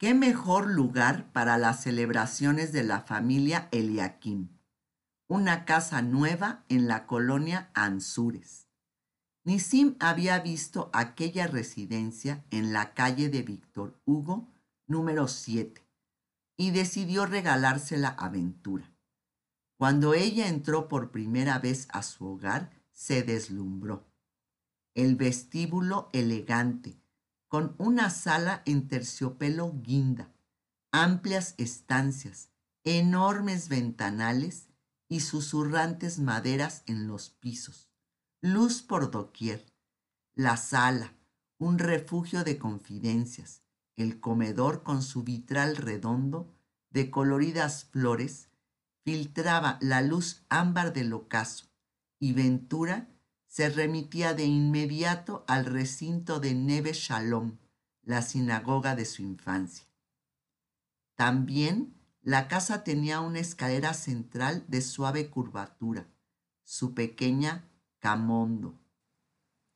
¿Qué mejor lugar para las celebraciones de la familia Eliakim? Una casa nueva en la colonia Ansures. Nisim había visto aquella residencia en la calle de Víctor Hugo, número 7, y decidió regalársela a Ventura. Cuando ella entró por primera vez a su hogar, se deslumbró. El vestíbulo elegante, con una sala en terciopelo guinda, amplias estancias, enormes ventanales y susurrantes maderas en los pisos, luz por doquier, la sala, un refugio de confidencias, el comedor con su vitral redondo de coloridas flores, filtraba la luz ámbar del ocaso. Y Ventura se remitía de inmediato al recinto de Neve Shalom, la sinagoga de su infancia. También la casa tenía una escalera central de suave curvatura, su pequeña camondo,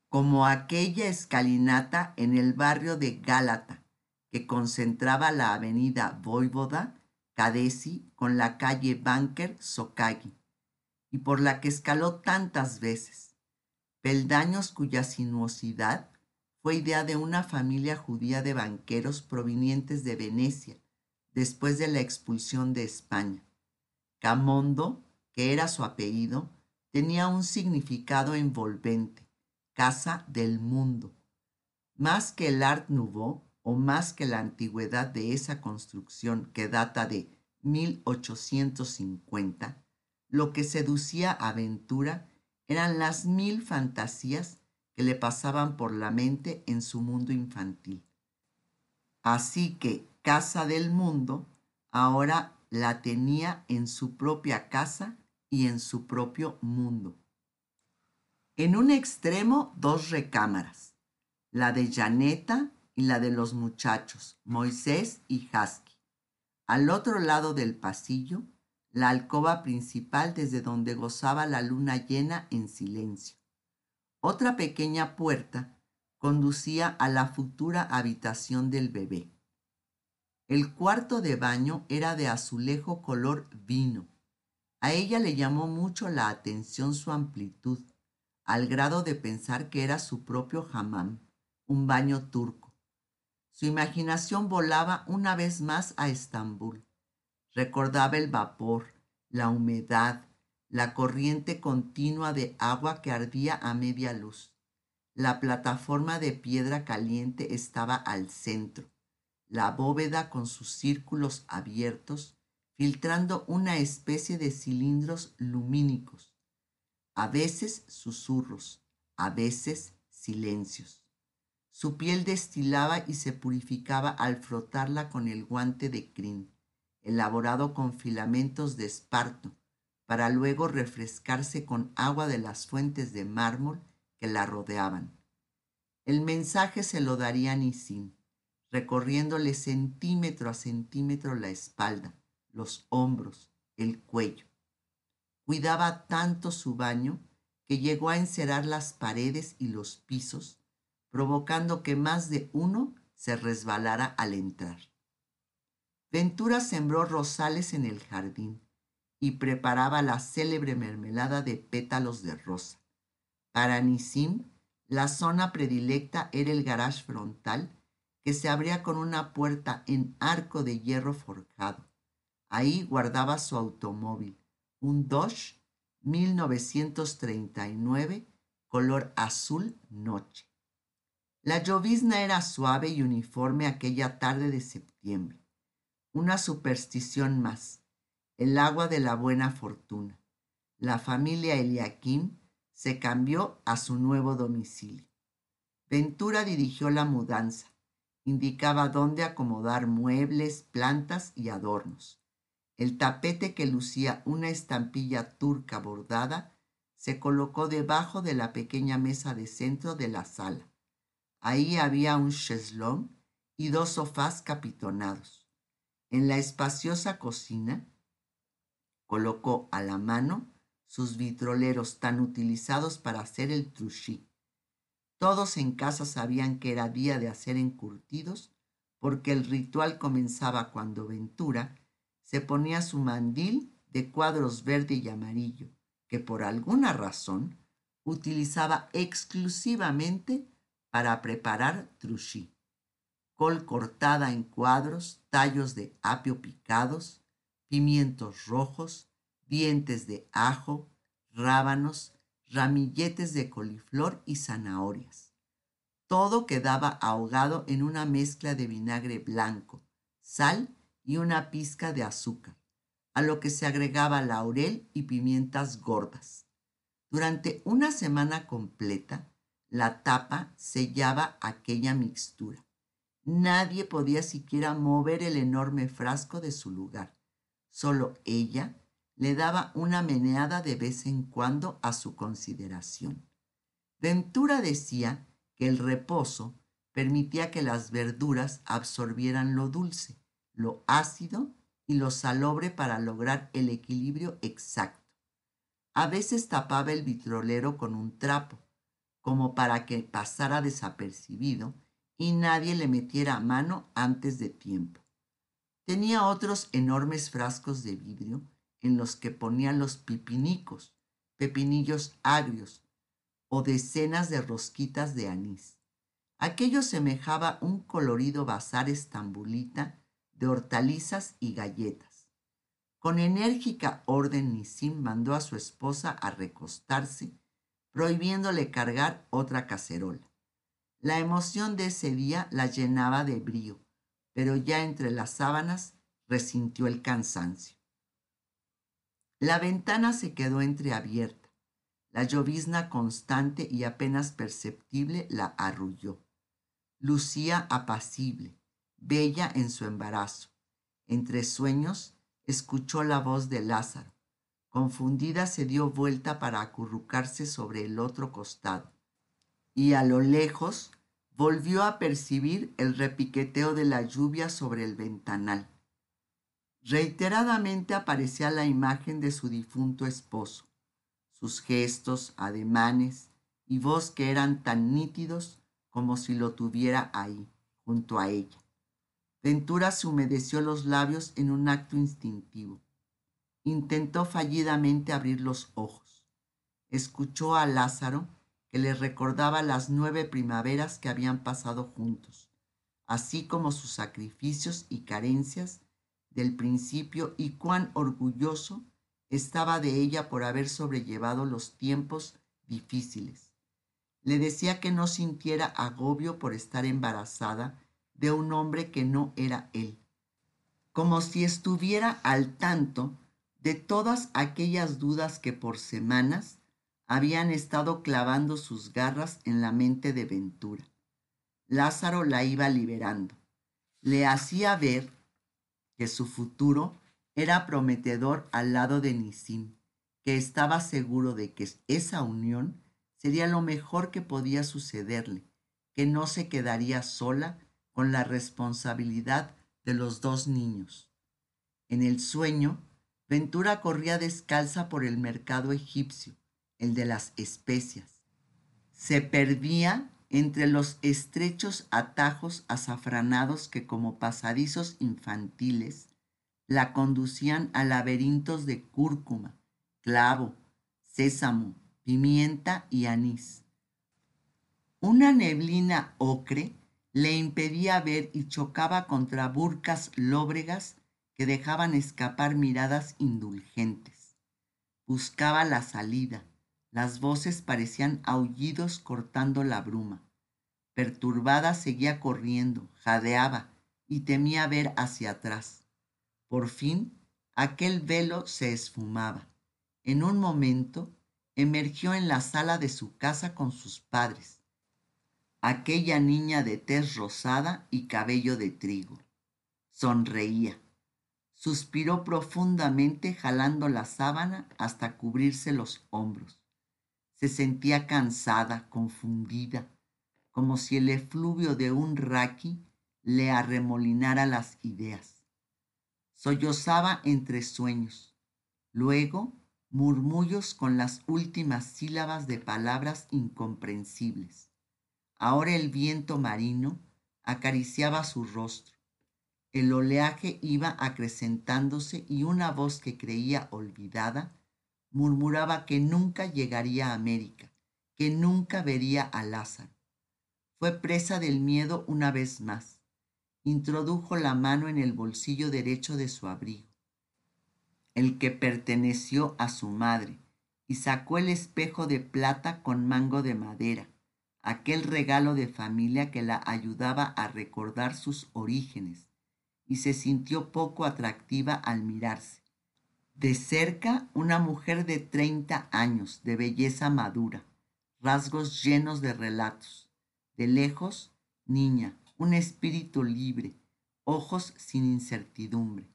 como aquella escalinata en el barrio de Gálata, que concentraba la avenida Voivoda Cadesi con la calle Banker Sokagi, y por la que escaló tantas veces peldaños cuya sinuosidad fue idea de una familia judía de banqueros provenientes de Venecia después de la expulsión de España. Camondo, que era su apellido, tenía un significado envolvente, casa del mundo. Más que el Art Nouveau o más que la antigüedad de esa construcción que data de 1850, lo que seducía a Ventura eran las mil fantasías que le pasaban por la mente en su mundo infantil. Así que Casa del Mundo ahora la tenía en su propia casa y en su propio mundo. En un extremo dos recámaras, la de Janeta y la de los muchachos, Moisés y Husky. Al otro lado del pasillo, la alcoba principal desde donde gozaba la luna llena en silencio. Otra pequeña puerta conducía a la futura habitación del bebé. El cuarto de baño era de azulejo color vino. A ella le llamó mucho la atención su amplitud, al grado de pensar que era su propio hammam, un baño turco. Su imaginación volaba una vez más a Estambul Recordaba el vapor, la humedad, la corriente continua de agua que ardía a media luz. La plataforma de piedra caliente estaba al centro, la bóveda con sus círculos abiertos, filtrando una especie de cilindros lumínicos, a veces susurros, a veces silencios. Su piel destilaba y se purificaba al frotarla con el guante de crin elaborado con filamentos de esparto, para luego refrescarse con agua de las fuentes de mármol que la rodeaban. El mensaje se lo daría Nisim, recorriéndole centímetro a centímetro la espalda, los hombros, el cuello. Cuidaba tanto su baño que llegó a encerar las paredes y los pisos, provocando que más de uno se resbalara al entrar. Ventura sembró rosales en el jardín y preparaba la célebre mermelada de pétalos de rosa. Para Nisim, la zona predilecta era el garage frontal que se abría con una puerta en arco de hierro forjado. Ahí guardaba su automóvil, un Dodge 1939 color azul noche. La llovizna era suave y uniforme aquella tarde de septiembre una superstición más, el agua de la buena fortuna. La familia Eliakim se cambió a su nuevo domicilio. Ventura dirigió la mudanza, indicaba dónde acomodar muebles, plantas y adornos. El tapete que lucía una estampilla turca bordada se colocó debajo de la pequeña mesa de centro de la sala. Ahí había un cheslón y dos sofás capitonados. En la espaciosa cocina colocó a la mano sus vitroleros tan utilizados para hacer el truchí. Todos en casa sabían que era día de hacer encurtidos porque el ritual comenzaba cuando Ventura se ponía su mandil de cuadros verde y amarillo, que por alguna razón utilizaba exclusivamente para preparar truchí. Col cortada en cuadros, tallos de apio picados, pimientos rojos, dientes de ajo, rábanos, ramilletes de coliflor y zanahorias. Todo quedaba ahogado en una mezcla de vinagre blanco, sal y una pizca de azúcar, a lo que se agregaba laurel y pimientas gordas. Durante una semana completa, la tapa sellaba aquella mixtura. Nadie podía siquiera mover el enorme frasco de su lugar. Solo ella le daba una meneada de vez en cuando a su consideración. Ventura decía que el reposo permitía que las verduras absorbieran lo dulce, lo ácido y lo salobre para lograr el equilibrio exacto. A veces tapaba el vitrolero con un trapo, como para que pasara desapercibido y nadie le metiera mano antes de tiempo. Tenía otros enormes frascos de vidrio en los que ponían los pipinicos, pepinillos agrios o decenas de rosquitas de anís. Aquello semejaba un colorido bazar estambulita de hortalizas y galletas. Con enérgica orden Nisim mandó a su esposa a recostarse, prohibiéndole cargar otra cacerola. La emoción de ese día la llenaba de brío, pero ya entre las sábanas resintió el cansancio. La ventana se quedó entreabierta. La llovizna constante y apenas perceptible la arrulló. Lucía apacible, bella en su embarazo. Entre sueños escuchó la voz de Lázaro. Confundida se dio vuelta para acurrucarse sobre el otro costado. Y a lo lejos volvió a percibir el repiqueteo de la lluvia sobre el ventanal. Reiteradamente aparecía la imagen de su difunto esposo. Sus gestos, ademanes y voz que eran tan nítidos como si lo tuviera ahí, junto a ella. Ventura se humedeció los labios en un acto instintivo. Intentó fallidamente abrir los ojos. Escuchó a Lázaro que le recordaba las nueve primaveras que habían pasado juntos, así como sus sacrificios y carencias del principio y cuán orgulloso estaba de ella por haber sobrellevado los tiempos difíciles. Le decía que no sintiera agobio por estar embarazada de un hombre que no era él, como si estuviera al tanto de todas aquellas dudas que por semanas habían estado clavando sus garras en la mente de Ventura. Lázaro la iba liberando. Le hacía ver que su futuro era prometedor al lado de Nisim, que estaba seguro de que esa unión sería lo mejor que podía sucederle, que no se quedaría sola con la responsabilidad de los dos niños. En el sueño, Ventura corría descalza por el mercado egipcio, el de las especias. Se perdía entre los estrechos atajos azafranados que como pasadizos infantiles la conducían a laberintos de cúrcuma, clavo, sésamo, pimienta y anís. Una neblina ocre le impedía ver y chocaba contra burcas lóbregas que dejaban escapar miradas indulgentes. Buscaba la salida. Las voces parecían aullidos cortando la bruma. Perturbada seguía corriendo, jadeaba y temía ver hacia atrás. Por fin, aquel velo se esfumaba. En un momento, emergió en la sala de su casa con sus padres aquella niña de tez rosada y cabello de trigo. Sonreía. Suspiró profundamente jalando la sábana hasta cubrirse los hombros. Se sentía cansada, confundida, como si el efluvio de un raqui le arremolinara las ideas. Sollozaba entre sueños, luego murmullos con las últimas sílabas de palabras incomprensibles. Ahora el viento marino acariciaba su rostro. el oleaje iba acrecentándose y una voz que creía olvidada murmuraba que nunca llegaría a América, que nunca vería a Lázaro. Fue presa del miedo una vez más. Introdujo la mano en el bolsillo derecho de su abrigo, el que perteneció a su madre, y sacó el espejo de plata con mango de madera, aquel regalo de familia que la ayudaba a recordar sus orígenes, y se sintió poco atractiva al mirarse. De cerca, una mujer de treinta años, de belleza madura, rasgos llenos de relatos. De lejos, niña, un espíritu libre, ojos sin incertidumbre.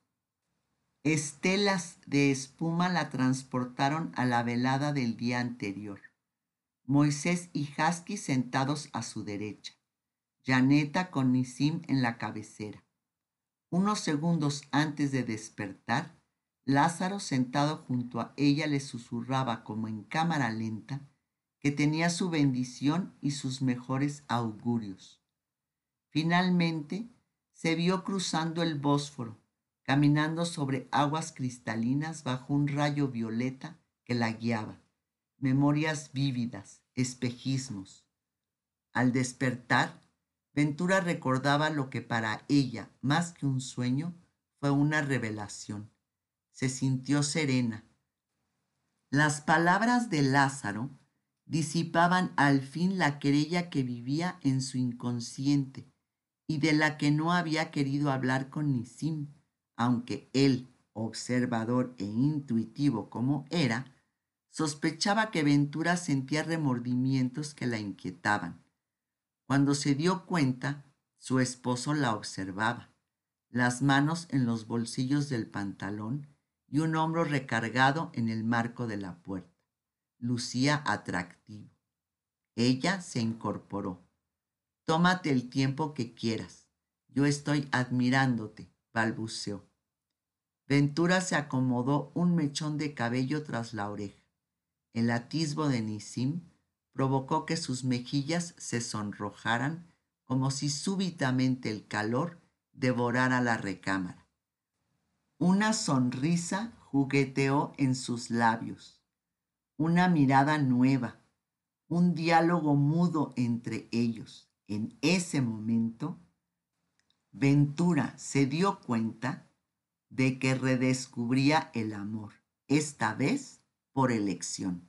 Estelas de espuma la transportaron a la velada del día anterior. Moisés y Hasky sentados a su derecha. Janeta con Nisim en la cabecera. Unos segundos antes de despertar, Lázaro sentado junto a ella le susurraba como en cámara lenta que tenía su bendición y sus mejores augurios. Finalmente se vio cruzando el Bósforo, caminando sobre aguas cristalinas bajo un rayo violeta que la guiaba. Memorias vívidas, espejismos. Al despertar, Ventura recordaba lo que para ella, más que un sueño, fue una revelación. Se sintió serena. Las palabras de Lázaro disipaban al fin la querella que vivía en su inconsciente y de la que no había querido hablar con Nisim, aunque él, observador e intuitivo como era, sospechaba que Ventura sentía remordimientos que la inquietaban. Cuando se dio cuenta, su esposo la observaba, las manos en los bolsillos del pantalón y un hombro recargado en el marco de la puerta. Lucía atractivo. Ella se incorporó. Tómate el tiempo que quieras. Yo estoy admirándote, balbuceó. Ventura se acomodó un mechón de cabello tras la oreja. El atisbo de Nisim provocó que sus mejillas se sonrojaran como si súbitamente el calor devorara la recámara. Una sonrisa jugueteó en sus labios, una mirada nueva, un diálogo mudo entre ellos. En ese momento, Ventura se dio cuenta de que redescubría el amor, esta vez por elección.